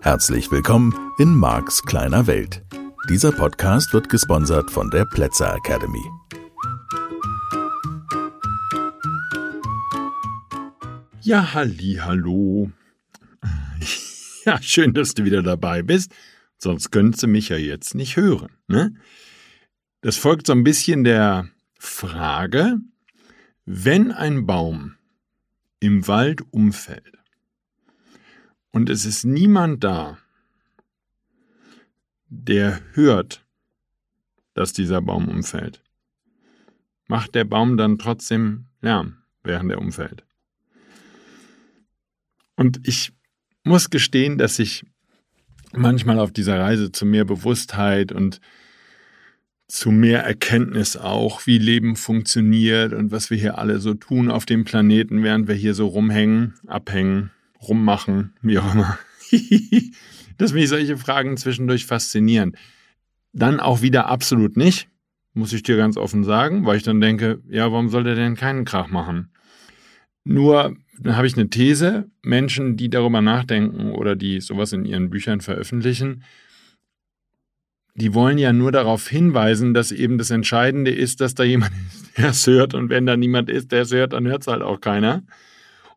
Herzlich willkommen in Marks kleiner Welt. Dieser Podcast wird gesponsert von der Plätzer Academy. Ja, halli, hallo. Ja, schön, dass du wieder dabei bist. Sonst könntest du mich ja jetzt nicht hören. Ne? Das folgt so ein bisschen der Frage, wenn ein Baum im Wald umfällt und es ist niemand da, der hört, dass dieser Baum umfällt, macht der Baum dann trotzdem Lärm, während er umfällt. Und ich muss gestehen, dass ich manchmal auf dieser Reise zu mehr Bewusstheit und zu mehr Erkenntnis auch, wie Leben funktioniert und was wir hier alle so tun auf dem Planeten, während wir hier so rumhängen, abhängen, rummachen, wie auch immer. dass mich solche Fragen zwischendurch faszinieren. Dann auch wieder absolut nicht, muss ich dir ganz offen sagen, weil ich dann denke, ja, warum soll der denn keinen Krach machen? Nur dann habe ich eine These, Menschen, die darüber nachdenken oder die sowas in ihren Büchern veröffentlichen, die wollen ja nur darauf hinweisen, dass eben das Entscheidende ist, dass da jemand ist, der es hört. Und wenn da niemand ist, der es hört, dann hört es halt auch keiner.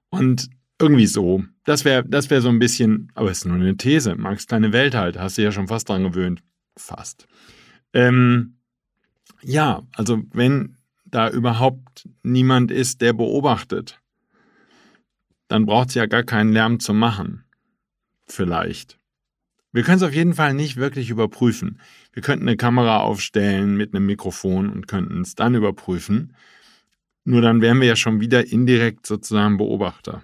Und irgendwie so. Das wäre das wär so ein bisschen, aber es ist nur eine These. Magst kleine Welt halt, hast du ja schon fast dran gewöhnt. Fast. Ähm, ja, also wenn da überhaupt niemand ist, der beobachtet, dann braucht es ja gar keinen Lärm zu machen. Vielleicht. Wir können es auf jeden Fall nicht wirklich überprüfen. Wir könnten eine Kamera aufstellen mit einem Mikrofon und könnten es dann überprüfen. Nur dann wären wir ja schon wieder indirekt sozusagen Beobachter.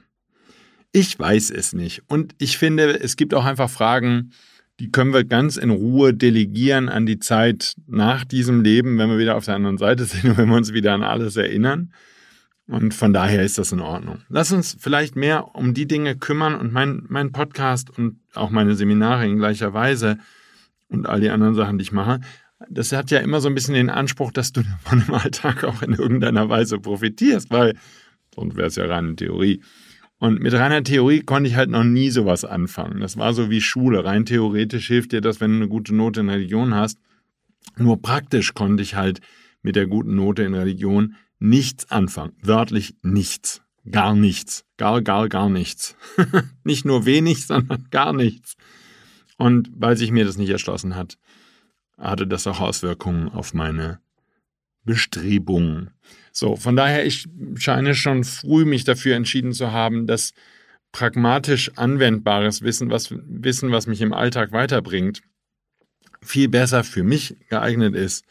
Ich weiß es nicht. Und ich finde, es gibt auch einfach Fragen, die können wir ganz in Ruhe delegieren an die Zeit nach diesem Leben, wenn wir wieder auf der anderen Seite sind und wenn wir uns wieder an alles erinnern. Und von daher ist das in Ordnung. Lass uns vielleicht mehr um die Dinge kümmern und mein, mein Podcast und auch meine Seminare in gleicher Weise und all die anderen Sachen, die ich mache, das hat ja immer so ein bisschen den Anspruch, dass du von dem Alltag auch in irgendeiner Weise profitierst, weil sonst wäre es ja reine Theorie. Und mit reiner Theorie konnte ich halt noch nie sowas anfangen. Das war so wie Schule. Rein theoretisch hilft dir das, wenn du eine gute Note in Religion hast. Nur praktisch konnte ich halt mit der guten Note in Religion nichts anfangen. Wörtlich nichts. Gar nichts. Gar, gar, gar nichts. nicht nur wenig, sondern gar nichts. Und weil sich mir das nicht erschlossen hat, hatte das auch Auswirkungen auf meine Bestrebungen. So, von daher, ich scheine schon früh mich dafür entschieden zu haben, dass pragmatisch anwendbares Wissen, was Wissen, was mich im Alltag weiterbringt, viel besser für mich geeignet ist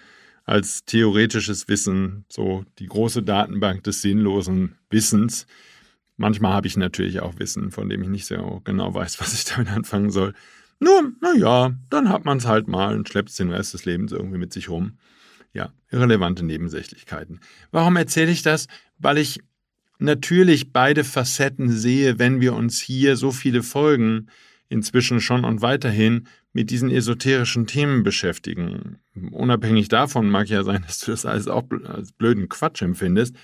als theoretisches Wissen, so die große Datenbank des sinnlosen Wissens. Manchmal habe ich natürlich auch Wissen, von dem ich nicht so genau weiß, was ich damit anfangen soll. Nur, naja, dann hat man es halt mal und schleppt es den Rest des Lebens irgendwie mit sich rum. Ja, irrelevante Nebensächlichkeiten. Warum erzähle ich das? Weil ich natürlich beide Facetten sehe, wenn wir uns hier so viele Folgen inzwischen schon und weiterhin mit diesen esoterischen Themen beschäftigen. Unabhängig davon mag ja sein, dass du das alles auch als blöden Quatsch empfindest.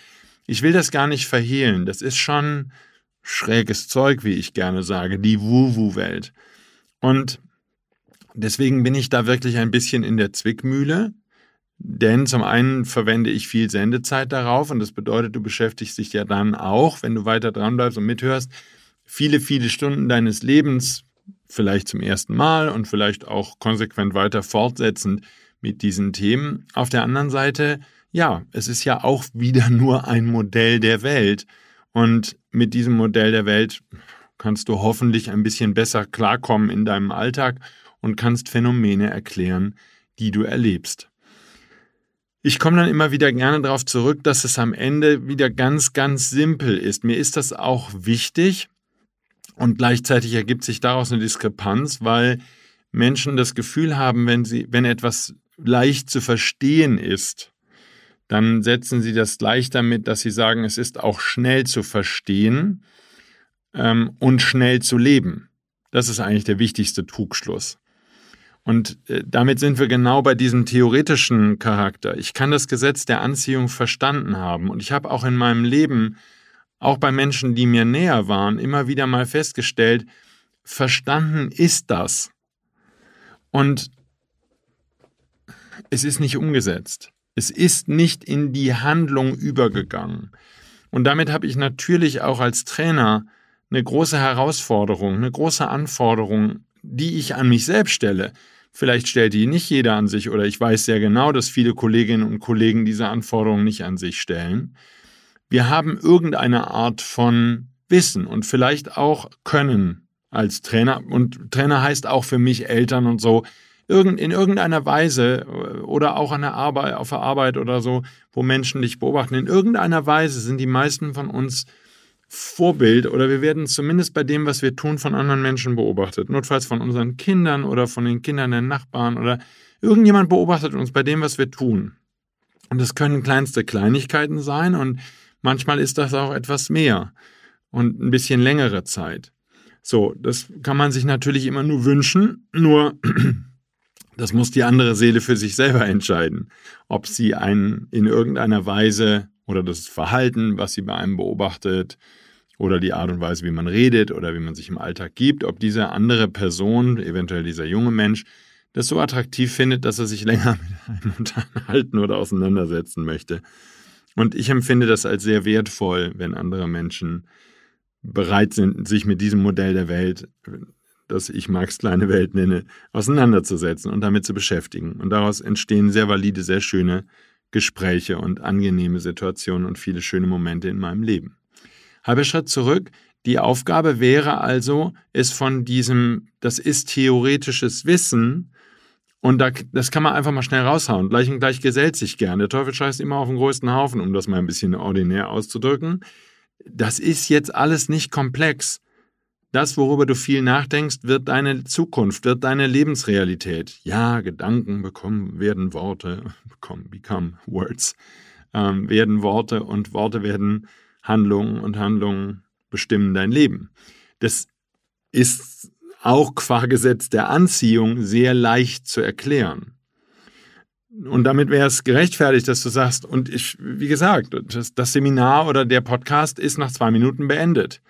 Ich will das gar nicht verhehlen. Das ist schon schräges Zeug, wie ich gerne sage, die Wu-Wu-Welt. Und deswegen bin ich da wirklich ein bisschen in der Zwickmühle. Denn zum einen verwende ich viel Sendezeit darauf und das bedeutet, du beschäftigst dich ja dann auch, wenn du weiter dran bleibst und mithörst, viele, viele Stunden deines Lebens, vielleicht zum ersten Mal und vielleicht auch konsequent weiter fortsetzend mit diesen Themen. Auf der anderen Seite, ja, es ist ja auch wieder nur ein Modell der Welt und mit diesem Modell der Welt kannst du hoffentlich ein bisschen besser klarkommen in deinem Alltag und kannst Phänomene erklären, die du erlebst. Ich komme dann immer wieder gerne darauf zurück, dass es am Ende wieder ganz, ganz simpel ist. Mir ist das auch wichtig und gleichzeitig ergibt sich daraus eine Diskrepanz, weil Menschen das Gefühl haben, wenn sie, wenn etwas leicht zu verstehen ist, dann setzen sie das gleich damit, dass sie sagen, es ist auch schnell zu verstehen ähm, und schnell zu leben. Das ist eigentlich der wichtigste Trugschluss. Und äh, damit sind wir genau bei diesem theoretischen Charakter. Ich kann das Gesetz der Anziehung verstanden haben und ich habe auch in meinem Leben, auch bei Menschen, die mir näher waren, immer wieder mal festgestellt, verstanden ist das. Und es ist nicht umgesetzt. Es ist nicht in die Handlung übergegangen. Und damit habe ich natürlich auch als Trainer eine große Herausforderung, eine große Anforderung, die ich an mich selbst stelle. Vielleicht stellt die nicht jeder an sich oder ich weiß sehr genau, dass viele Kolleginnen und Kollegen diese Anforderungen nicht an sich stellen. Wir haben irgendeine Art von Wissen und vielleicht auch Können als Trainer. Und Trainer heißt auch für mich Eltern und so. in irgendeiner Weise äh, oder auch an der Arbeit, auf der Arbeit oder so, wo Menschen dich beobachten. In irgendeiner Weise sind die meisten von uns Vorbild oder wir werden zumindest bei dem, was wir tun, von anderen Menschen beobachtet. Notfalls von unseren Kindern oder von den Kindern der Nachbarn oder irgendjemand beobachtet uns bei dem, was wir tun. Und das können kleinste Kleinigkeiten sein und manchmal ist das auch etwas mehr und ein bisschen längere Zeit. So, das kann man sich natürlich immer nur wünschen, nur das muss die andere Seele für sich selber entscheiden, ob sie einen in irgendeiner Weise oder das Verhalten, was sie bei einem beobachtet, oder die Art und Weise, wie man redet oder wie man sich im Alltag gibt, ob diese andere Person, eventuell dieser junge Mensch, das so attraktiv findet, dass er sich länger mit einem unterhalten oder auseinandersetzen möchte. Und ich empfinde das als sehr wertvoll, wenn andere Menschen bereit sind, sich mit diesem Modell der Welt, das ich Marx kleine Welt nenne, auseinanderzusetzen und damit zu beschäftigen. Und daraus entstehen sehr valide, sehr schöne Gespräche und angenehme Situationen und viele schöne Momente in meinem Leben. Halber Schritt zurück. Die Aufgabe wäre also, es von diesem, das ist theoretisches Wissen, und da, das kann man einfach mal schnell raushauen. Gleich und gleich gesellt sich gern. Der Teufel scheißt immer auf den größten Haufen, um das mal ein bisschen ordinär auszudrücken. Das ist jetzt alles nicht komplex. Das, worüber du viel nachdenkst, wird deine Zukunft, wird deine Lebensrealität. Ja, Gedanken bekommen, werden Worte, become, become words, ähm, werden Worte und Worte werden Handlungen und Handlungen bestimmen dein Leben. Das ist auch qua Gesetz der Anziehung sehr leicht zu erklären. Und damit wäre es gerechtfertigt, dass du sagst, und ich, wie gesagt, das, das Seminar oder der Podcast ist nach zwei Minuten beendet.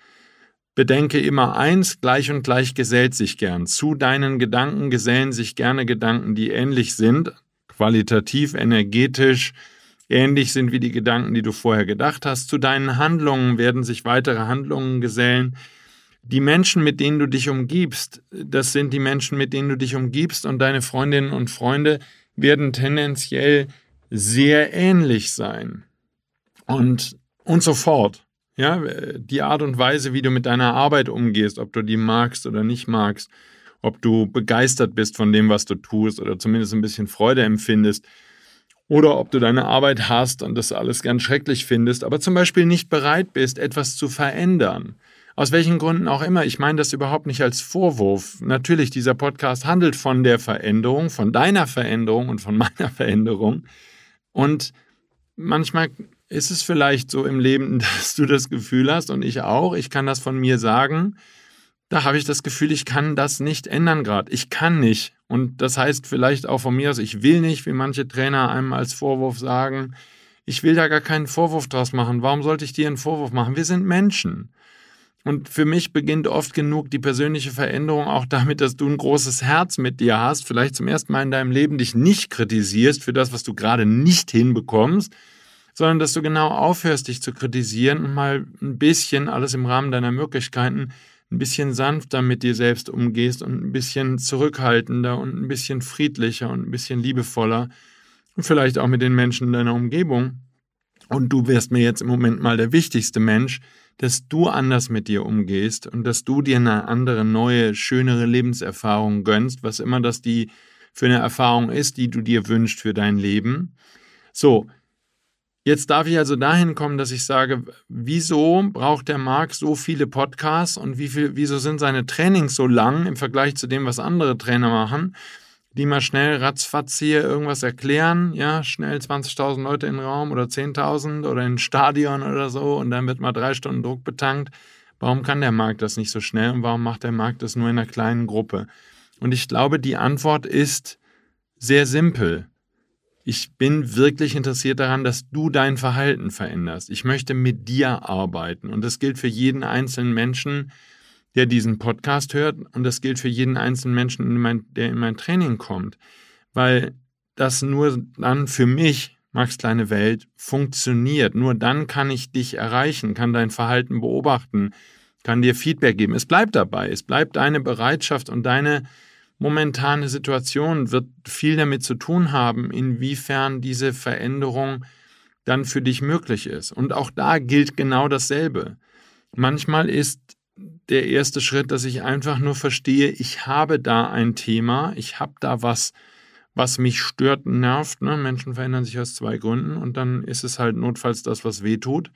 Bedenke immer eins, gleich und gleich gesellt sich gern. Zu deinen Gedanken gesellen sich gerne Gedanken, die ähnlich sind, qualitativ, energetisch, ähnlich sind wie die Gedanken, die du vorher gedacht hast. Zu deinen Handlungen werden sich weitere Handlungen gesellen. Die Menschen, mit denen du dich umgibst, das sind die Menschen, mit denen du dich umgibst und deine Freundinnen und Freunde werden tendenziell sehr ähnlich sein. Und, und so fort. Ja, die Art und Weise, wie du mit deiner Arbeit umgehst, ob du die magst oder nicht magst, ob du begeistert bist von dem, was du tust oder zumindest ein bisschen Freude empfindest, oder ob du deine Arbeit hast und das alles ganz schrecklich findest, aber zum Beispiel nicht bereit bist, etwas zu verändern. Aus welchen Gründen auch immer. Ich meine das überhaupt nicht als Vorwurf. Natürlich, dieser Podcast handelt von der Veränderung, von deiner Veränderung und von meiner Veränderung. Und manchmal ist es vielleicht so im Leben, dass du das Gefühl hast und ich auch, ich kann das von mir sagen, da habe ich das Gefühl, ich kann das nicht ändern gerade. Ich kann nicht. Und das heißt vielleicht auch von mir aus, ich will nicht, wie manche Trainer einem als Vorwurf sagen, ich will da gar keinen Vorwurf draus machen. Warum sollte ich dir einen Vorwurf machen? Wir sind Menschen. Und für mich beginnt oft genug die persönliche Veränderung auch damit, dass du ein großes Herz mit dir hast, vielleicht zum ersten Mal in deinem Leben dich nicht kritisierst für das, was du gerade nicht hinbekommst, sondern dass du genau aufhörst, dich zu kritisieren und mal ein bisschen, alles im Rahmen deiner Möglichkeiten, ein bisschen sanfter mit dir selbst umgehst und ein bisschen zurückhaltender und ein bisschen friedlicher und ein bisschen liebevoller und vielleicht auch mit den Menschen in deiner Umgebung. Und du wärst mir jetzt im Moment mal der wichtigste Mensch, dass du anders mit dir umgehst und dass du dir eine andere, neue, schönere Lebenserfahrung gönnst, was immer das die für eine Erfahrung ist, die du dir wünschst für dein Leben. So, Jetzt darf ich also dahin kommen, dass ich sage, wieso braucht der Marc so viele Podcasts und wie viel, wieso sind seine Trainings so lang im Vergleich zu dem, was andere Trainer machen, die mal schnell ratzfatz hier irgendwas erklären, ja, schnell 20.000 Leute in den Raum oder 10.000 oder in ein Stadion oder so und dann wird mal drei Stunden Druck betankt. Warum kann der Markt das nicht so schnell und warum macht der Markt das nur in einer kleinen Gruppe? Und ich glaube, die Antwort ist sehr simpel. Ich bin wirklich interessiert daran, dass du dein Verhalten veränderst. Ich möchte mit dir arbeiten. Und das gilt für jeden einzelnen Menschen, der diesen Podcast hört. Und das gilt für jeden einzelnen Menschen, der in mein Training kommt. Weil das nur dann für mich, Max Kleine Welt, funktioniert. Nur dann kann ich dich erreichen, kann dein Verhalten beobachten, kann dir Feedback geben. Es bleibt dabei. Es bleibt deine Bereitschaft und deine momentane Situation wird viel damit zu tun haben, inwiefern diese Veränderung dann für dich möglich ist. Und auch da gilt genau dasselbe. Manchmal ist der erste Schritt, dass ich einfach nur verstehe, ich habe da ein Thema, ich habe da was, was mich stört, nervt. Ne? Menschen verändern sich aus zwei Gründen und dann ist es halt notfalls das, was weh tut.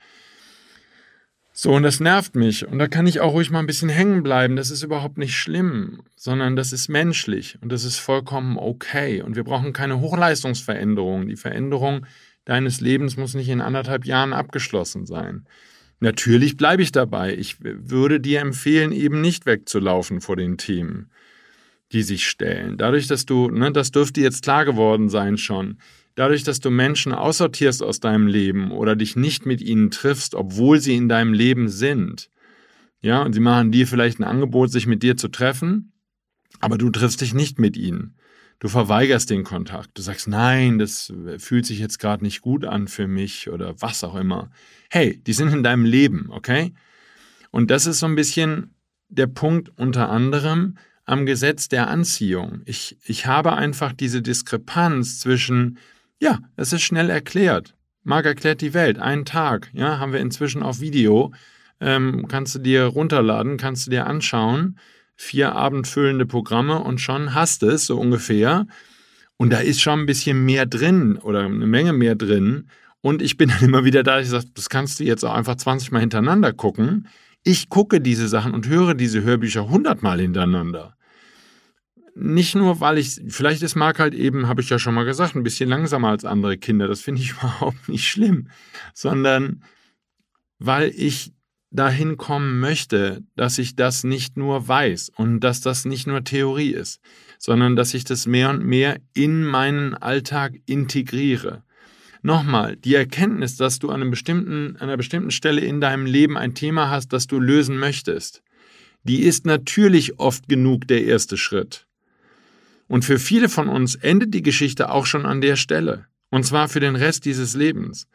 So, und das nervt mich. Und da kann ich auch ruhig mal ein bisschen hängen bleiben. Das ist überhaupt nicht schlimm, sondern das ist menschlich und das ist vollkommen okay. Und wir brauchen keine Hochleistungsveränderung. Die Veränderung deines Lebens muss nicht in anderthalb Jahren abgeschlossen sein. Natürlich bleibe ich dabei. Ich würde dir empfehlen, eben nicht wegzulaufen vor den Themen, die sich stellen. Dadurch, dass du, ne, das dürfte jetzt klar geworden sein schon, dadurch, dass du Menschen aussortierst aus deinem Leben oder dich nicht mit ihnen triffst, obwohl sie in deinem Leben sind, ja, und sie machen dir vielleicht ein Angebot, sich mit dir zu treffen, aber du triffst dich nicht mit ihnen. Du verweigerst den Kontakt. Du sagst, nein, das fühlt sich jetzt gerade nicht gut an für mich oder was auch immer. Hey, die sind in deinem Leben, okay? Und das ist so ein bisschen der Punkt unter anderem am Gesetz der Anziehung. Ich, ich habe einfach diese Diskrepanz zwischen ja, es ist schnell erklärt. Marc erklärt die Welt. Einen Tag, ja, haben wir inzwischen auf Video. Ähm, kannst du dir runterladen, kannst du dir anschauen. Vier abendfüllende Programme und schon hast es, so ungefähr. Und da ist schon ein bisschen mehr drin oder eine Menge mehr drin. Und ich bin dann immer wieder da, ich sage, das kannst du jetzt auch einfach 20 Mal hintereinander gucken. Ich gucke diese Sachen und höre diese Hörbücher 100 Mal hintereinander nicht nur, weil ich, vielleicht ist Marc halt eben, habe ich ja schon mal gesagt, ein bisschen langsamer als andere Kinder. Das finde ich überhaupt nicht schlimm, sondern weil ich dahin kommen möchte, dass ich das nicht nur weiß und dass das nicht nur Theorie ist, sondern dass ich das mehr und mehr in meinen Alltag integriere. Nochmal, die Erkenntnis, dass du an, einem bestimmten, an einer bestimmten Stelle in deinem Leben ein Thema hast, das du lösen möchtest, die ist natürlich oft genug der erste Schritt. Und für viele von uns endet die Geschichte auch schon an der Stelle. Und zwar für den Rest dieses Lebens.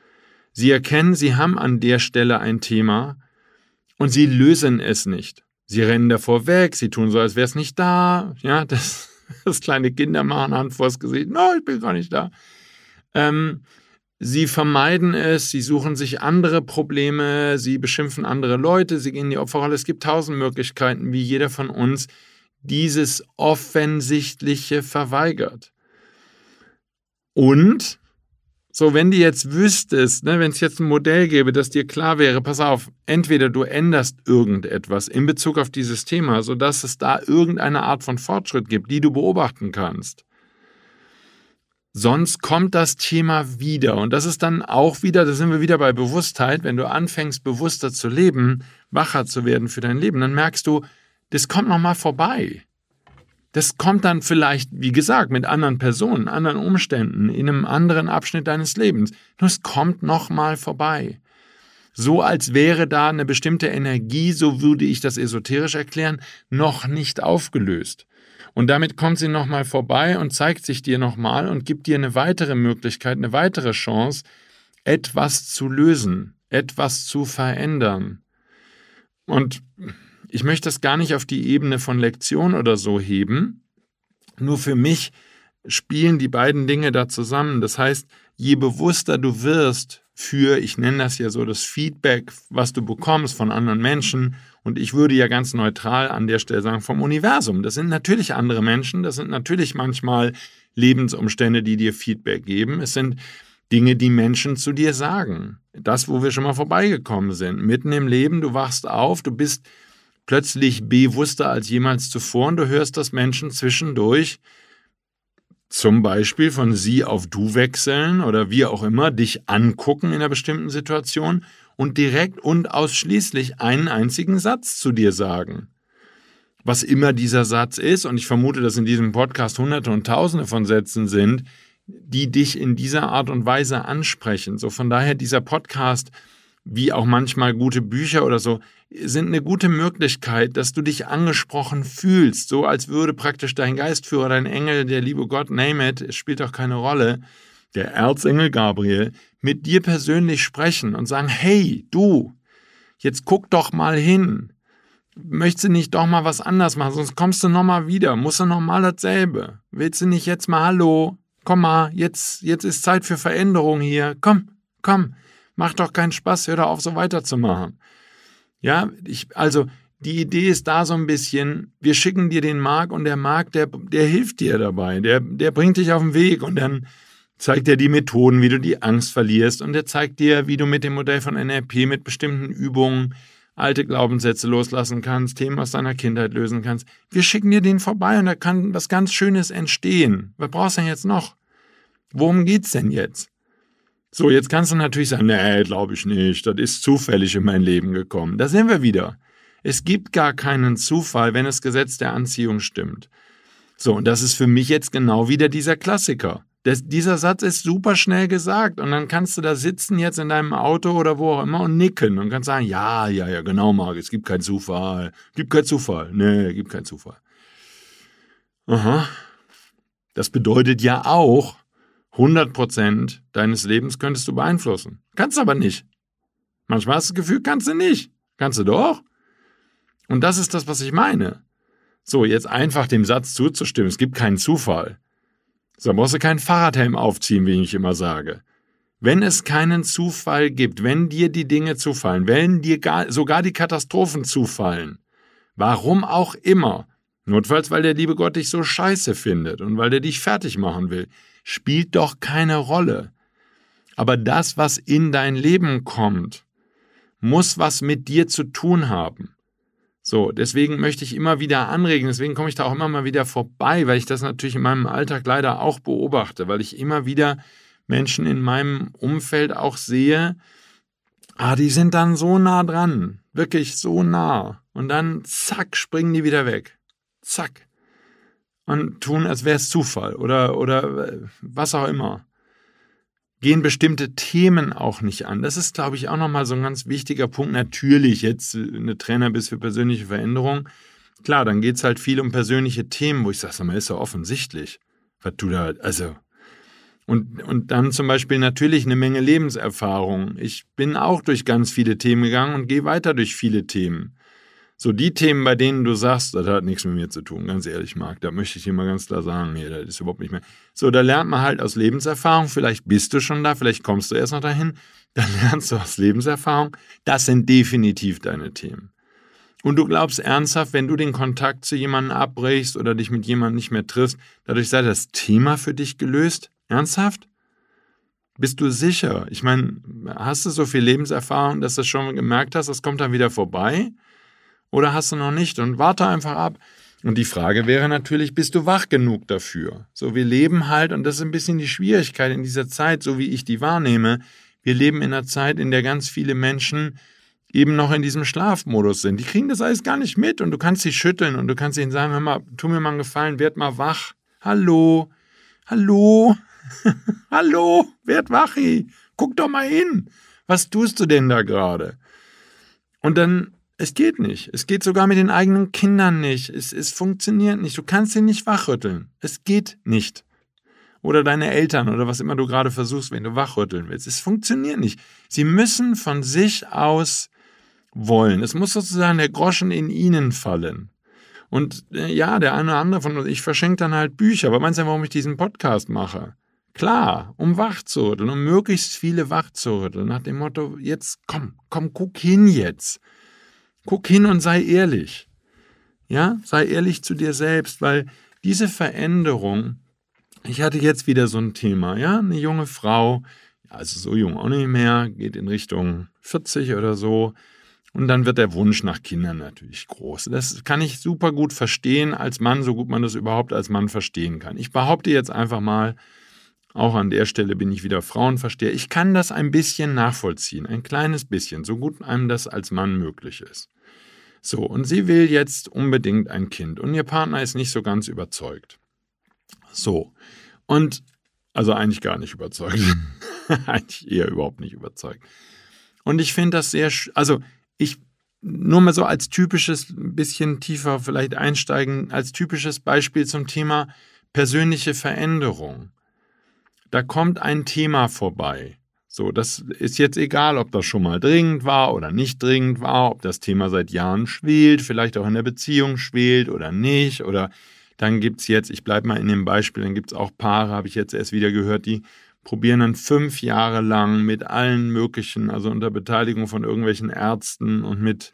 Sie erkennen, sie haben an der Stelle ein Thema und sie lösen es nicht. Sie rennen davor weg, sie tun so, als wäre es nicht da. Ja, das, das kleine Kinder machen Hand vors Gesicht. No, ich bin gar nicht da. Ähm, sie vermeiden es, sie suchen sich andere Probleme, sie beschimpfen andere Leute, sie gehen in die Opferrolle. Es gibt tausend Möglichkeiten, wie jeder von uns dieses Offensichtliche verweigert. Und, so wenn du jetzt wüsstest, ne, wenn es jetzt ein Modell gäbe, das dir klar wäre, pass auf, entweder du änderst irgendetwas in Bezug auf dieses Thema, sodass es da irgendeine Art von Fortschritt gibt, die du beobachten kannst. Sonst kommt das Thema wieder. Und das ist dann auch wieder, da sind wir wieder bei Bewusstheit, wenn du anfängst, bewusster zu leben, wacher zu werden für dein Leben, dann merkst du, das kommt nochmal vorbei. Das kommt dann vielleicht, wie gesagt, mit anderen Personen, anderen Umständen, in einem anderen Abschnitt deines Lebens. Nur es kommt nochmal vorbei. So als wäre da eine bestimmte Energie, so würde ich das esoterisch erklären, noch nicht aufgelöst. Und damit kommt sie nochmal vorbei und zeigt sich dir nochmal und gibt dir eine weitere Möglichkeit, eine weitere Chance, etwas zu lösen, etwas zu verändern. Und ich möchte das gar nicht auf die Ebene von Lektion oder so heben. Nur für mich spielen die beiden Dinge da zusammen. Das heißt, je bewusster du wirst für, ich nenne das ja so, das Feedback, was du bekommst von anderen Menschen, und ich würde ja ganz neutral an der Stelle sagen, vom Universum. Das sind natürlich andere Menschen, das sind natürlich manchmal Lebensumstände, die dir Feedback geben. Es sind Dinge, die Menschen zu dir sagen. Das, wo wir schon mal vorbeigekommen sind. Mitten im Leben, du wachst auf, du bist plötzlich bewusster als jemals zuvor und du hörst, dass Menschen zwischendurch zum Beispiel von sie auf du wechseln oder wie auch immer, dich angucken in einer bestimmten Situation und direkt und ausschließlich einen einzigen Satz zu dir sagen. was immer dieser Satz ist, und ich vermute, dass in diesem Podcast Hunderte und Tausende von Sätzen sind, die dich in dieser Art und Weise ansprechen. So von daher dieser Podcast, wie auch manchmal gute Bücher oder so, sind eine gute Möglichkeit, dass du dich angesprochen fühlst, so als würde praktisch dein Geistführer, dein Engel, der liebe Gott, name it, es spielt auch keine Rolle, der Erzengel Gabriel, mit dir persönlich sprechen und sagen, hey, du, jetzt guck doch mal hin. Möchtest du nicht doch mal was anders machen, sonst kommst du nochmal wieder, musst du nochmal dasselbe. Willst du nicht jetzt mal Hallo? Komm mal, jetzt, jetzt ist Zeit für Veränderung hier. Komm, komm, mach doch keinen Spaß, hör doch auf, so weiterzumachen. Ja, ich, also die Idee ist da so ein bisschen, wir schicken dir den Mark und der Mark, der, der hilft dir dabei, der, der bringt dich auf den Weg und dann zeigt er die Methoden, wie du die Angst verlierst und er zeigt dir, wie du mit dem Modell von NLP mit bestimmten Übungen alte Glaubenssätze loslassen kannst, Themen aus deiner Kindheit lösen kannst. Wir schicken dir den vorbei und da kann was ganz Schönes entstehen. Was brauchst du denn jetzt noch? Worum geht's denn jetzt? So, jetzt kannst du natürlich sagen, nee, glaube ich nicht, das ist zufällig in mein Leben gekommen. Da sind wir wieder. Es gibt gar keinen Zufall, wenn das Gesetz der Anziehung stimmt. So, und das ist für mich jetzt genau wieder dieser Klassiker. Das, dieser Satz ist super schnell gesagt und dann kannst du da sitzen jetzt in deinem Auto oder wo auch immer und nicken und kannst sagen, ja, ja, ja, genau, Marc, es gibt keinen Zufall. Gibt keinen Zufall. Nee, gibt keinen Zufall. Aha. Das bedeutet ja auch, 100% deines Lebens könntest du beeinflussen. Kannst aber nicht. Manchmal hast du das Gefühl, kannst du nicht. Kannst du doch. Und das ist das, was ich meine. So, jetzt einfach dem Satz zuzustimmen, es gibt keinen Zufall. So brauchst du keinen Fahrradhelm aufziehen, wie ich immer sage. Wenn es keinen Zufall gibt, wenn dir die Dinge zufallen, wenn dir gar, sogar die Katastrophen zufallen, warum auch immer, notfalls weil der liebe Gott dich so scheiße findet und weil der dich fertig machen will, spielt doch keine Rolle. Aber das, was in dein Leben kommt, muss was mit dir zu tun haben. So, deswegen möchte ich immer wieder anregen, deswegen komme ich da auch immer mal wieder vorbei, weil ich das natürlich in meinem Alltag leider auch beobachte, weil ich immer wieder Menschen in meinem Umfeld auch sehe, ah, die sind dann so nah dran, wirklich so nah. Und dann zack, springen die wieder weg. Zack. Und tun, als wäre es Zufall oder, oder äh, was auch immer gehen bestimmte Themen auch nicht an. Das ist, glaube ich, auch nochmal so ein ganz wichtiger Punkt. Natürlich, jetzt äh, eine Trainer bist für persönliche Veränderung. Klar, dann geht es halt viel um persönliche Themen, wo ich sage, mal, ist ja offensichtlich, was du da, also. Und, und dann zum Beispiel natürlich eine Menge Lebenserfahrung. Ich bin auch durch ganz viele Themen gegangen und gehe weiter durch viele Themen. So die Themen, bei denen du sagst, das hat nichts mit mir zu tun, ganz ehrlich, Marc, da möchte ich dir mal ganz klar sagen, nee, das ist überhaupt nicht mehr. So, da lernt man halt aus Lebenserfahrung, vielleicht bist du schon da, vielleicht kommst du erst noch dahin, dann lernst du aus Lebenserfahrung, das sind definitiv deine Themen. Und du glaubst ernsthaft, wenn du den Kontakt zu jemandem abbrichst oder dich mit jemandem nicht mehr triffst, dadurch sei das Thema für dich gelöst? Ernsthaft? Bist du sicher? Ich meine, hast du so viel Lebenserfahrung, dass du schon gemerkt hast, das kommt dann wieder vorbei? Oder hast du noch nicht? Und warte einfach ab. Und die Frage wäre natürlich, bist du wach genug dafür? So, wir leben halt, und das ist ein bisschen die Schwierigkeit in dieser Zeit, so wie ich die wahrnehme, wir leben in einer Zeit, in der ganz viele Menschen eben noch in diesem Schlafmodus sind. Die kriegen das alles gar nicht mit und du kannst sie schütteln und du kannst ihnen sagen, hör mal, tu mir mal einen Gefallen, werd mal wach. Hallo, hallo, hallo, werd wach, guck doch mal hin. Was tust du denn da gerade? Und dann es geht nicht. Es geht sogar mit den eigenen Kindern nicht. Es, es funktioniert nicht. Du kannst sie nicht wachrütteln. Es geht nicht. Oder deine Eltern oder was immer du gerade versuchst, wenn du wachrütteln willst. Es funktioniert nicht. Sie müssen von sich aus wollen. Es muss sozusagen der Groschen in ihnen fallen. Und äh, ja, der eine oder andere von uns, ich verschenke dann halt Bücher. Aber meinst du, warum ich diesen Podcast mache? Klar, um wach zu rütteln, um möglichst viele wach zu rütteln. Nach dem Motto, jetzt komm, komm, guck hin jetzt. Guck hin und sei ehrlich. Ja, sei ehrlich zu dir selbst, weil diese Veränderung, ich hatte jetzt wieder so ein Thema, ja, eine junge Frau, also so jung auch nicht mehr, geht in Richtung 40 oder so. Und dann wird der Wunsch nach Kindern natürlich groß. Das kann ich super gut verstehen als Mann, so gut man das überhaupt als Mann verstehen kann. Ich behaupte jetzt einfach mal, auch an der Stelle bin ich wieder Frauenversteher. Ich kann das ein bisschen nachvollziehen, ein kleines bisschen, so gut einem das als Mann möglich ist. So, und sie will jetzt unbedingt ein Kind und ihr Partner ist nicht so ganz überzeugt. So, und also eigentlich gar nicht überzeugt. eigentlich eher überhaupt nicht überzeugt. Und ich finde das sehr, also ich nur mal so als typisches, ein bisschen tiefer vielleicht einsteigen, als typisches Beispiel zum Thema persönliche Veränderung. Da kommt ein Thema vorbei. So, das ist jetzt egal, ob das schon mal dringend war oder nicht dringend war, ob das Thema seit Jahren schwelt, vielleicht auch in der Beziehung schwelt oder nicht. Oder dann gibt es jetzt, ich bleibe mal in dem Beispiel, dann gibt es auch Paare, habe ich jetzt erst wieder gehört, die probieren dann fünf Jahre lang mit allen möglichen, also unter Beteiligung von irgendwelchen Ärzten und mit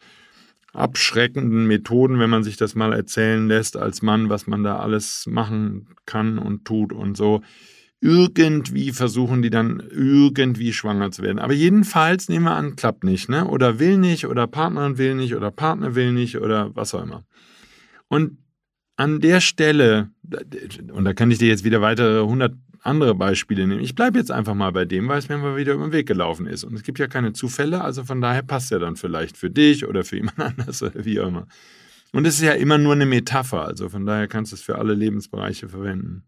abschreckenden Methoden, wenn man sich das mal erzählen lässt als Mann, was man da alles machen kann und tut und so. Irgendwie versuchen die dann irgendwie schwanger zu werden. Aber jedenfalls nehmen wir an, klappt nicht, ne? Oder will nicht, oder Partnerin will nicht, oder Partner will nicht, oder was auch immer. Und an der Stelle, und da kann ich dir jetzt wieder weitere 100 andere Beispiele nehmen. Ich bleibe jetzt einfach mal bei dem, weil es mir mal wieder über den Weg gelaufen ist. Und es gibt ja keine Zufälle, also von daher passt ja dann vielleicht für dich oder für jemand anders oder wie auch immer. Und es ist ja immer nur eine Metapher, also von daher kannst du es für alle Lebensbereiche verwenden.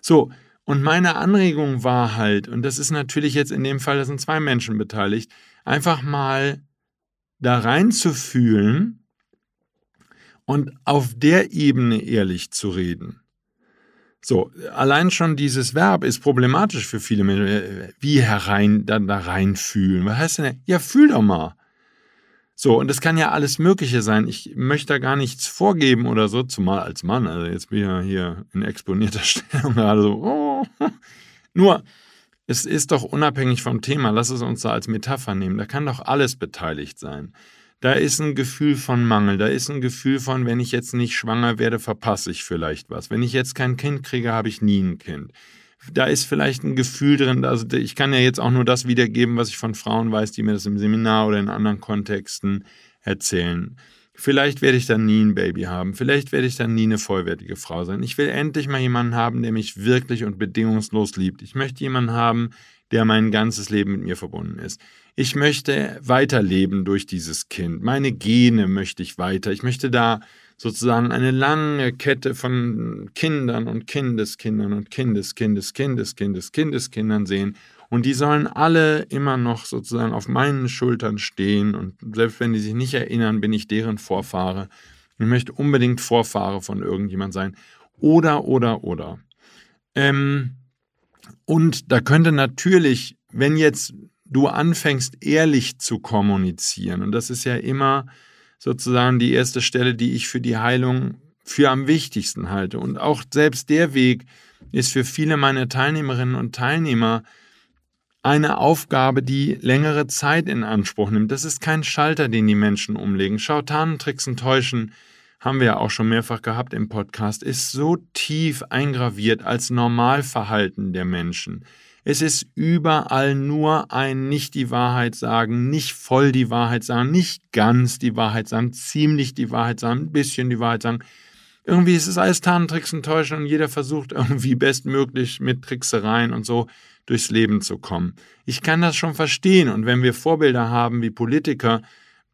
So, und meine Anregung war halt, und das ist natürlich jetzt in dem Fall, da sind zwei Menschen beteiligt, einfach mal da reinzufühlen und auf der Ebene ehrlich zu reden. So, allein schon dieses Verb ist problematisch für viele Menschen. Wie herein, dann da reinfühlen? Was heißt denn? Ja, fühl doch mal. So, und das kann ja alles Mögliche sein. Ich möchte da gar nichts vorgeben oder so, zumal als Mann. Also jetzt bin ich ja hier in exponierter Stellung gerade so. Oh. Nur, es ist doch unabhängig vom Thema. Lass es uns da als Metapher nehmen. Da kann doch alles beteiligt sein. Da ist ein Gefühl von Mangel, da ist ein Gefühl von, wenn ich jetzt nicht schwanger werde, verpasse ich vielleicht was. Wenn ich jetzt kein Kind kriege, habe ich nie ein Kind. Da ist vielleicht ein Gefühl drin, also ich kann ja jetzt auch nur das wiedergeben, was ich von Frauen weiß, die mir das im Seminar oder in anderen Kontexten erzählen. Vielleicht werde ich dann nie ein Baby haben. Vielleicht werde ich dann nie eine vollwertige Frau sein. Ich will endlich mal jemanden haben, der mich wirklich und bedingungslos liebt. Ich möchte jemanden haben, der mein ganzes Leben mit mir verbunden ist. Ich möchte weiterleben durch dieses Kind. Meine Gene möchte ich weiter. Ich möchte da sozusagen eine lange Kette von Kindern und Kindeskindern und Kindeskindes, Kindeskindes, Kindeskindern sehen. Und die sollen alle immer noch sozusagen auf meinen Schultern stehen. Und selbst wenn die sich nicht erinnern, bin ich deren Vorfahre. Ich möchte unbedingt Vorfahre von irgendjemand sein. Oder, oder, oder. Ähm, und da könnte natürlich, wenn jetzt du anfängst, ehrlich zu kommunizieren, und das ist ja immer sozusagen die erste Stelle, die ich für die Heilung für am wichtigsten halte. Und auch selbst der Weg ist für viele meiner Teilnehmerinnen und Teilnehmer eine Aufgabe, die längere Zeit in Anspruch nimmt. Das ist kein Schalter, den die Menschen umlegen. Schau, Tarntricks und Täuschen haben wir ja auch schon mehrfach gehabt im Podcast, ist so tief eingraviert als Normalverhalten der Menschen. Es ist überall nur ein nicht die Wahrheit sagen, nicht voll die Wahrheit sagen, nicht ganz die Wahrheit sagen, ziemlich die Wahrheit sagen, ein bisschen die Wahrheit sagen. Irgendwie ist es alles Tarntricks und Täuschen und jeder versucht irgendwie bestmöglich mit Tricksereien und so durchs Leben zu kommen. Ich kann das schon verstehen und wenn wir Vorbilder haben wie Politiker,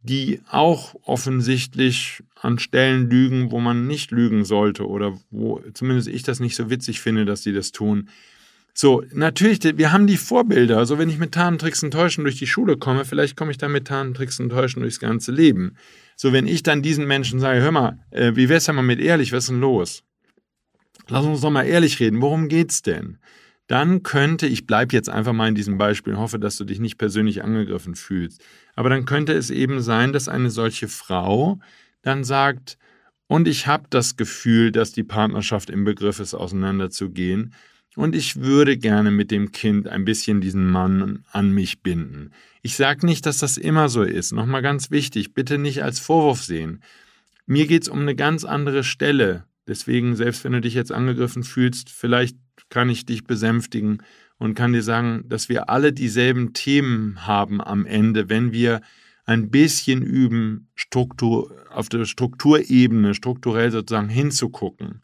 die auch offensichtlich an Stellen lügen, wo man nicht lügen sollte oder wo zumindest ich das nicht so witzig finde, dass sie das tun. So, natürlich, wir haben die Vorbilder. Also wenn ich mit Tarntricks und Täuschen durch die Schule komme, vielleicht komme ich dann mit Tarntricks und Täuschen durchs ganze Leben. So, wenn ich dann diesen Menschen sage, hör mal, äh, wie wär's denn mal mit ehrlich, was ist denn los? Lass uns doch mal ehrlich reden, worum geht's denn? Dann könnte, ich bleibe jetzt einfach mal in diesem Beispiel, hoffe, dass du dich nicht persönlich angegriffen fühlst, aber dann könnte es eben sein, dass eine solche Frau dann sagt, und ich habe das Gefühl, dass die Partnerschaft im Begriff ist, auseinanderzugehen, und ich würde gerne mit dem Kind ein bisschen diesen Mann an mich binden. Ich sage nicht, dass das immer so ist. Nochmal ganz wichtig, bitte nicht als Vorwurf sehen. Mir geht es um eine ganz andere Stelle. Deswegen, selbst wenn du dich jetzt angegriffen fühlst, vielleicht kann ich dich besänftigen und kann dir sagen, dass wir alle dieselben Themen haben am Ende, wenn wir ein bisschen üben, Struktur, auf der Strukturebene, strukturell sozusagen hinzugucken.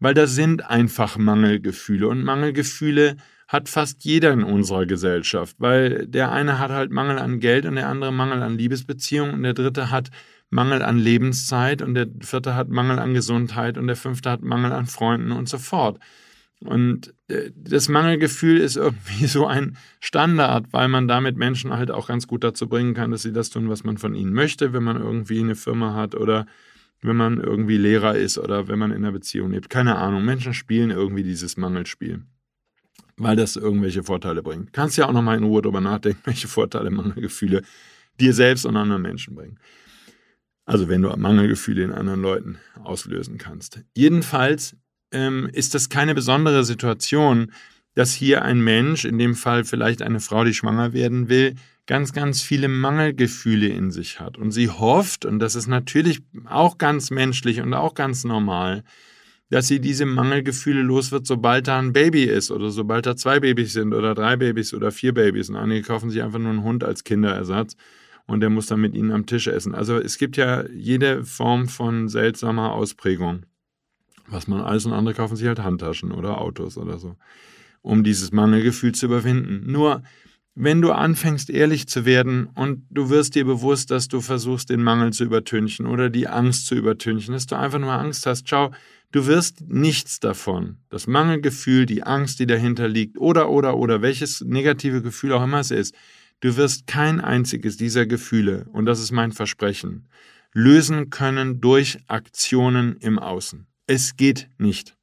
weil da sind einfach Mangelgefühle und Mangelgefühle hat fast jeder in unserer Gesellschaft, weil der eine hat halt Mangel an Geld und der andere Mangel an Liebesbeziehungen und der dritte hat Mangel an Lebenszeit und der vierte hat Mangel an Gesundheit und der fünfte hat Mangel an Freunden und so fort. Und äh, das Mangelgefühl ist irgendwie so ein Standard, weil man damit Menschen halt auch ganz gut dazu bringen kann, dass sie das tun, was man von ihnen möchte, wenn man irgendwie eine Firma hat oder wenn man irgendwie Lehrer ist oder wenn man in einer Beziehung lebt. Keine Ahnung. Menschen spielen irgendwie dieses Mangelspiel weil das irgendwelche Vorteile bringt. Kannst ja auch nochmal in Ruhe darüber nachdenken, welche Vorteile Mangelgefühle dir selbst und anderen Menschen bringen. Also wenn du Mangelgefühle in anderen Leuten auslösen kannst. Jedenfalls ähm, ist das keine besondere Situation, dass hier ein Mensch, in dem Fall vielleicht eine Frau, die schwanger werden will, ganz, ganz viele Mangelgefühle in sich hat. Und sie hofft, und das ist natürlich auch ganz menschlich und auch ganz normal, dass sie diese Mangelgefühle los wird, sobald da ein Baby ist oder sobald da zwei Babys sind oder drei Babys oder vier Babys. Und einige kaufen sich einfach nur einen Hund als Kinderersatz und der muss dann mit ihnen am Tisch essen. Also es gibt ja jede Form von seltsamer Ausprägung. Was man alles und andere kaufen sich halt Handtaschen oder Autos oder so, um dieses Mangelgefühl zu überwinden. Nur wenn du anfängst ehrlich zu werden und du wirst dir bewusst, dass du versuchst, den Mangel zu übertünchen oder die Angst zu übertünchen, dass du einfach nur Angst hast, schau, Du wirst nichts davon. Das Mangelgefühl, die Angst, die dahinter liegt, oder, oder, oder, welches negative Gefühl auch immer es ist, du wirst kein einziges dieser Gefühle, und das ist mein Versprechen, lösen können durch Aktionen im Außen. Es geht nicht.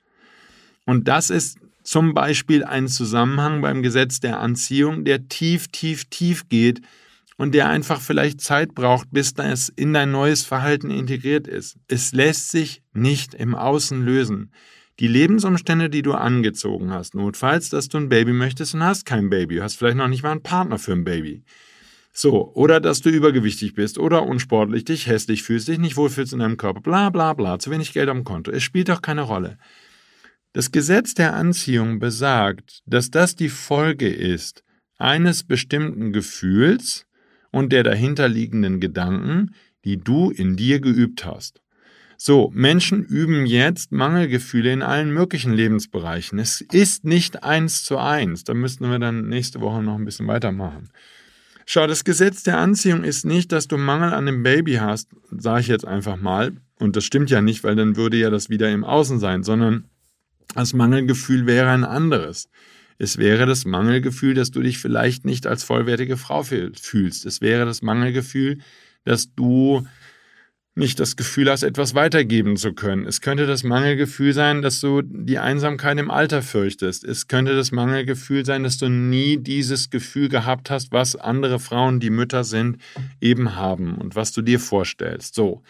Und das ist zum Beispiel ein Zusammenhang beim Gesetz der Anziehung, der tief, tief, tief geht, und der einfach vielleicht Zeit braucht, bis das in dein neues Verhalten integriert ist. Es lässt sich nicht im Außen lösen. Die Lebensumstände, die du angezogen hast, notfalls, dass du ein Baby möchtest und hast kein Baby, du hast vielleicht noch nicht mal einen Partner für ein Baby. So, oder dass du übergewichtig bist oder unsportlich, dich hässlich fühlst, dich nicht wohlfühlst in deinem Körper, bla bla bla, zu wenig Geld am Konto. Es spielt doch keine Rolle. Das Gesetz der Anziehung besagt, dass das die Folge ist eines bestimmten Gefühls, und der dahinterliegenden Gedanken, die du in dir geübt hast. So, Menschen üben jetzt Mangelgefühle in allen möglichen Lebensbereichen. Es ist nicht eins zu eins. Da müssten wir dann nächste Woche noch ein bisschen weitermachen. Schau, das Gesetz der Anziehung ist nicht, dass du Mangel an dem Baby hast, sage ich jetzt einfach mal. Und das stimmt ja nicht, weil dann würde ja das wieder im Außen sein, sondern das Mangelgefühl wäre ein anderes. Es wäre das Mangelgefühl, dass du dich vielleicht nicht als vollwertige Frau fühlst. Es wäre das Mangelgefühl, dass du nicht das Gefühl hast, etwas weitergeben zu können. Es könnte das Mangelgefühl sein, dass du die Einsamkeit im Alter fürchtest. Es könnte das Mangelgefühl sein, dass du nie dieses Gefühl gehabt hast, was andere Frauen, die Mütter sind, eben haben und was du dir vorstellst. So.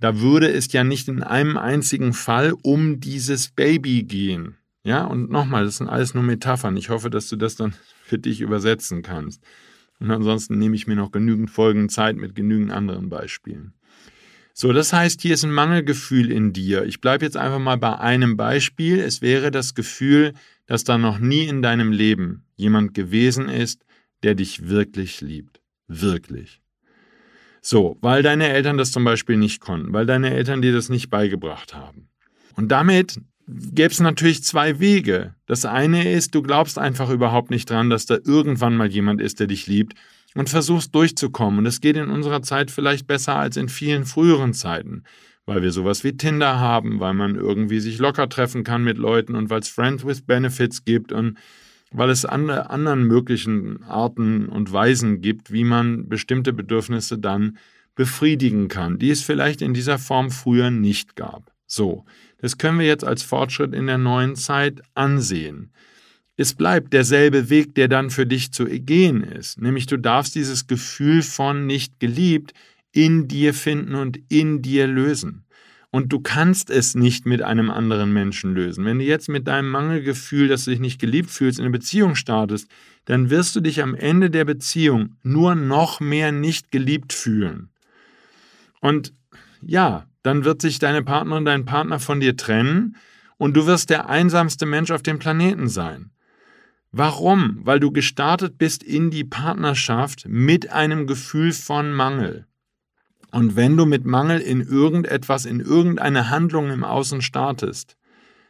Da würde es ja nicht in einem einzigen Fall um dieses Baby gehen. Ja, und nochmal, das sind alles nur Metaphern. Ich hoffe, dass du das dann für dich übersetzen kannst. Und ansonsten nehme ich mir noch genügend Folgen Zeit mit genügend anderen Beispielen. So, das heißt, hier ist ein Mangelgefühl in dir. Ich bleibe jetzt einfach mal bei einem Beispiel. Es wäre das Gefühl, dass da noch nie in deinem Leben jemand gewesen ist, der dich wirklich liebt. Wirklich. So, weil deine Eltern das zum Beispiel nicht konnten, weil deine Eltern dir das nicht beigebracht haben. Und damit gäbe es natürlich zwei Wege. Das eine ist, du glaubst einfach überhaupt nicht dran, dass da irgendwann mal jemand ist, der dich liebt und versuchst durchzukommen. Und es geht in unserer Zeit vielleicht besser als in vielen früheren Zeiten, weil wir sowas wie Tinder haben, weil man irgendwie sich locker treffen kann mit Leuten und weil es Friends with Benefits gibt und weil es andere anderen möglichen Arten und Weisen gibt, wie man bestimmte Bedürfnisse dann befriedigen kann, die es vielleicht in dieser Form früher nicht gab. So, das können wir jetzt als Fortschritt in der neuen Zeit ansehen. Es bleibt derselbe Weg, der dann für dich zu gehen ist, nämlich du darfst dieses Gefühl von nicht geliebt in dir finden und in dir lösen. Und du kannst es nicht mit einem anderen Menschen lösen. Wenn du jetzt mit deinem Mangelgefühl, dass du dich nicht geliebt fühlst, in eine Beziehung startest, dann wirst du dich am Ende der Beziehung nur noch mehr nicht geliebt fühlen. Und ja, dann wird sich deine Partnerin, dein Partner von dir trennen und du wirst der einsamste Mensch auf dem Planeten sein. Warum? Weil du gestartet bist in die Partnerschaft mit einem Gefühl von Mangel. Und wenn du mit Mangel in irgendetwas, in irgendeine Handlung im Außen startest,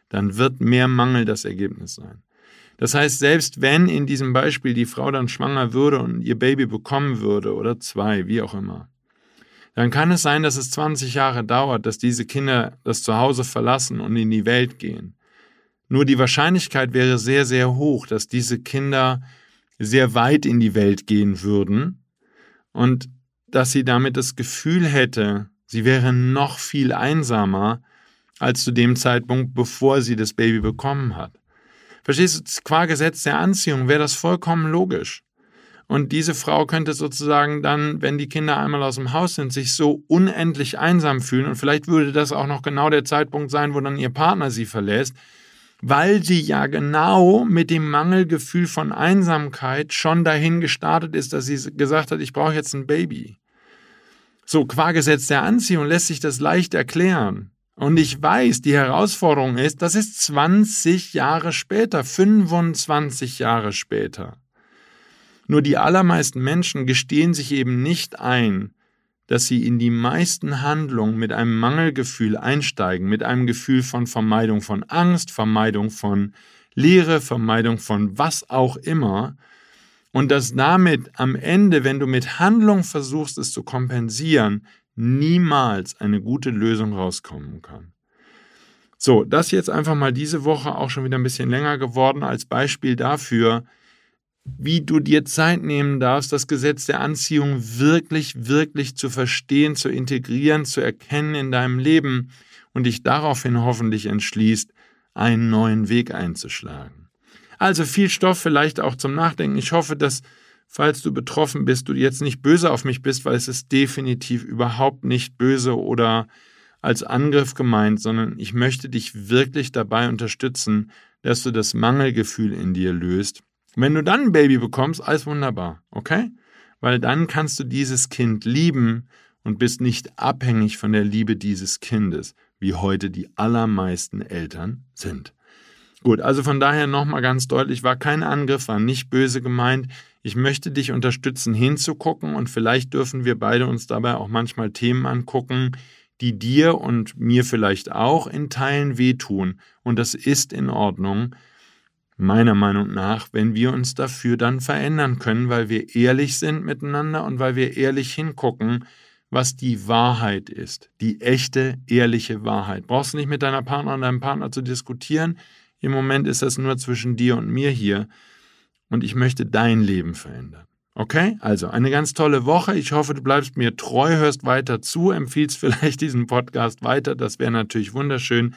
dann wird mehr Mangel das Ergebnis sein. Das heißt, selbst wenn in diesem Beispiel die Frau dann schwanger würde und ihr Baby bekommen würde oder zwei, wie auch immer, dann kann es sein, dass es 20 Jahre dauert, dass diese Kinder das Zuhause verlassen und in die Welt gehen. Nur die Wahrscheinlichkeit wäre sehr, sehr hoch, dass diese Kinder sehr weit in die Welt gehen würden und dass sie damit das Gefühl hätte, sie wäre noch viel einsamer als zu dem Zeitpunkt, bevor sie das Baby bekommen hat. Verstehst du, qua Gesetz der Anziehung wäre das vollkommen logisch. Und diese Frau könnte sozusagen dann, wenn die Kinder einmal aus dem Haus sind, sich so unendlich einsam fühlen. Und vielleicht würde das auch noch genau der Zeitpunkt sein, wo dann ihr Partner sie verlässt, weil sie ja genau mit dem Mangelgefühl von Einsamkeit schon dahin gestartet ist, dass sie gesagt hat, ich brauche jetzt ein Baby. So, qua Gesetz der Anziehung lässt sich das leicht erklären. Und ich weiß, die Herausforderung ist, das ist 20 Jahre später, 25 Jahre später. Nur die allermeisten Menschen gestehen sich eben nicht ein, dass sie in die meisten Handlungen mit einem Mangelgefühl einsteigen, mit einem Gefühl von Vermeidung von Angst, Vermeidung von Leere, Vermeidung von was auch immer, und dass damit am Ende, wenn du mit Handlung versuchst, es zu kompensieren, niemals eine gute Lösung rauskommen kann. So, das jetzt einfach mal diese Woche auch schon wieder ein bisschen länger geworden als Beispiel dafür, wie du dir Zeit nehmen darfst, das Gesetz der Anziehung wirklich, wirklich zu verstehen, zu integrieren, zu erkennen in deinem Leben und dich daraufhin hoffentlich entschließt, einen neuen Weg einzuschlagen. Also viel Stoff vielleicht auch zum Nachdenken. Ich hoffe, dass falls du betroffen bist, du jetzt nicht böse auf mich bist, weil es ist definitiv überhaupt nicht böse oder als Angriff gemeint, sondern ich möchte dich wirklich dabei unterstützen, dass du das Mangelgefühl in dir löst. Wenn du dann ein Baby bekommst, alles wunderbar, okay? Weil dann kannst du dieses Kind lieben und bist nicht abhängig von der Liebe dieses Kindes, wie heute die allermeisten Eltern sind. Gut, also von daher nochmal ganz deutlich, war kein Angriff, war nicht böse gemeint. Ich möchte dich unterstützen, hinzugucken und vielleicht dürfen wir beide uns dabei auch manchmal Themen angucken, die dir und mir vielleicht auch in Teilen wehtun. Und das ist in Ordnung, meiner Meinung nach, wenn wir uns dafür dann verändern können, weil wir ehrlich sind miteinander und weil wir ehrlich hingucken, was die Wahrheit ist, die echte, ehrliche Wahrheit. Brauchst du nicht mit deiner Partner und deinem Partner zu diskutieren. Im Moment ist das nur zwischen dir und mir hier und ich möchte dein Leben verändern. Okay? Also eine ganz tolle Woche. Ich hoffe, du bleibst mir treu, hörst weiter zu, empfiehlst vielleicht diesen Podcast weiter. Das wäre natürlich wunderschön.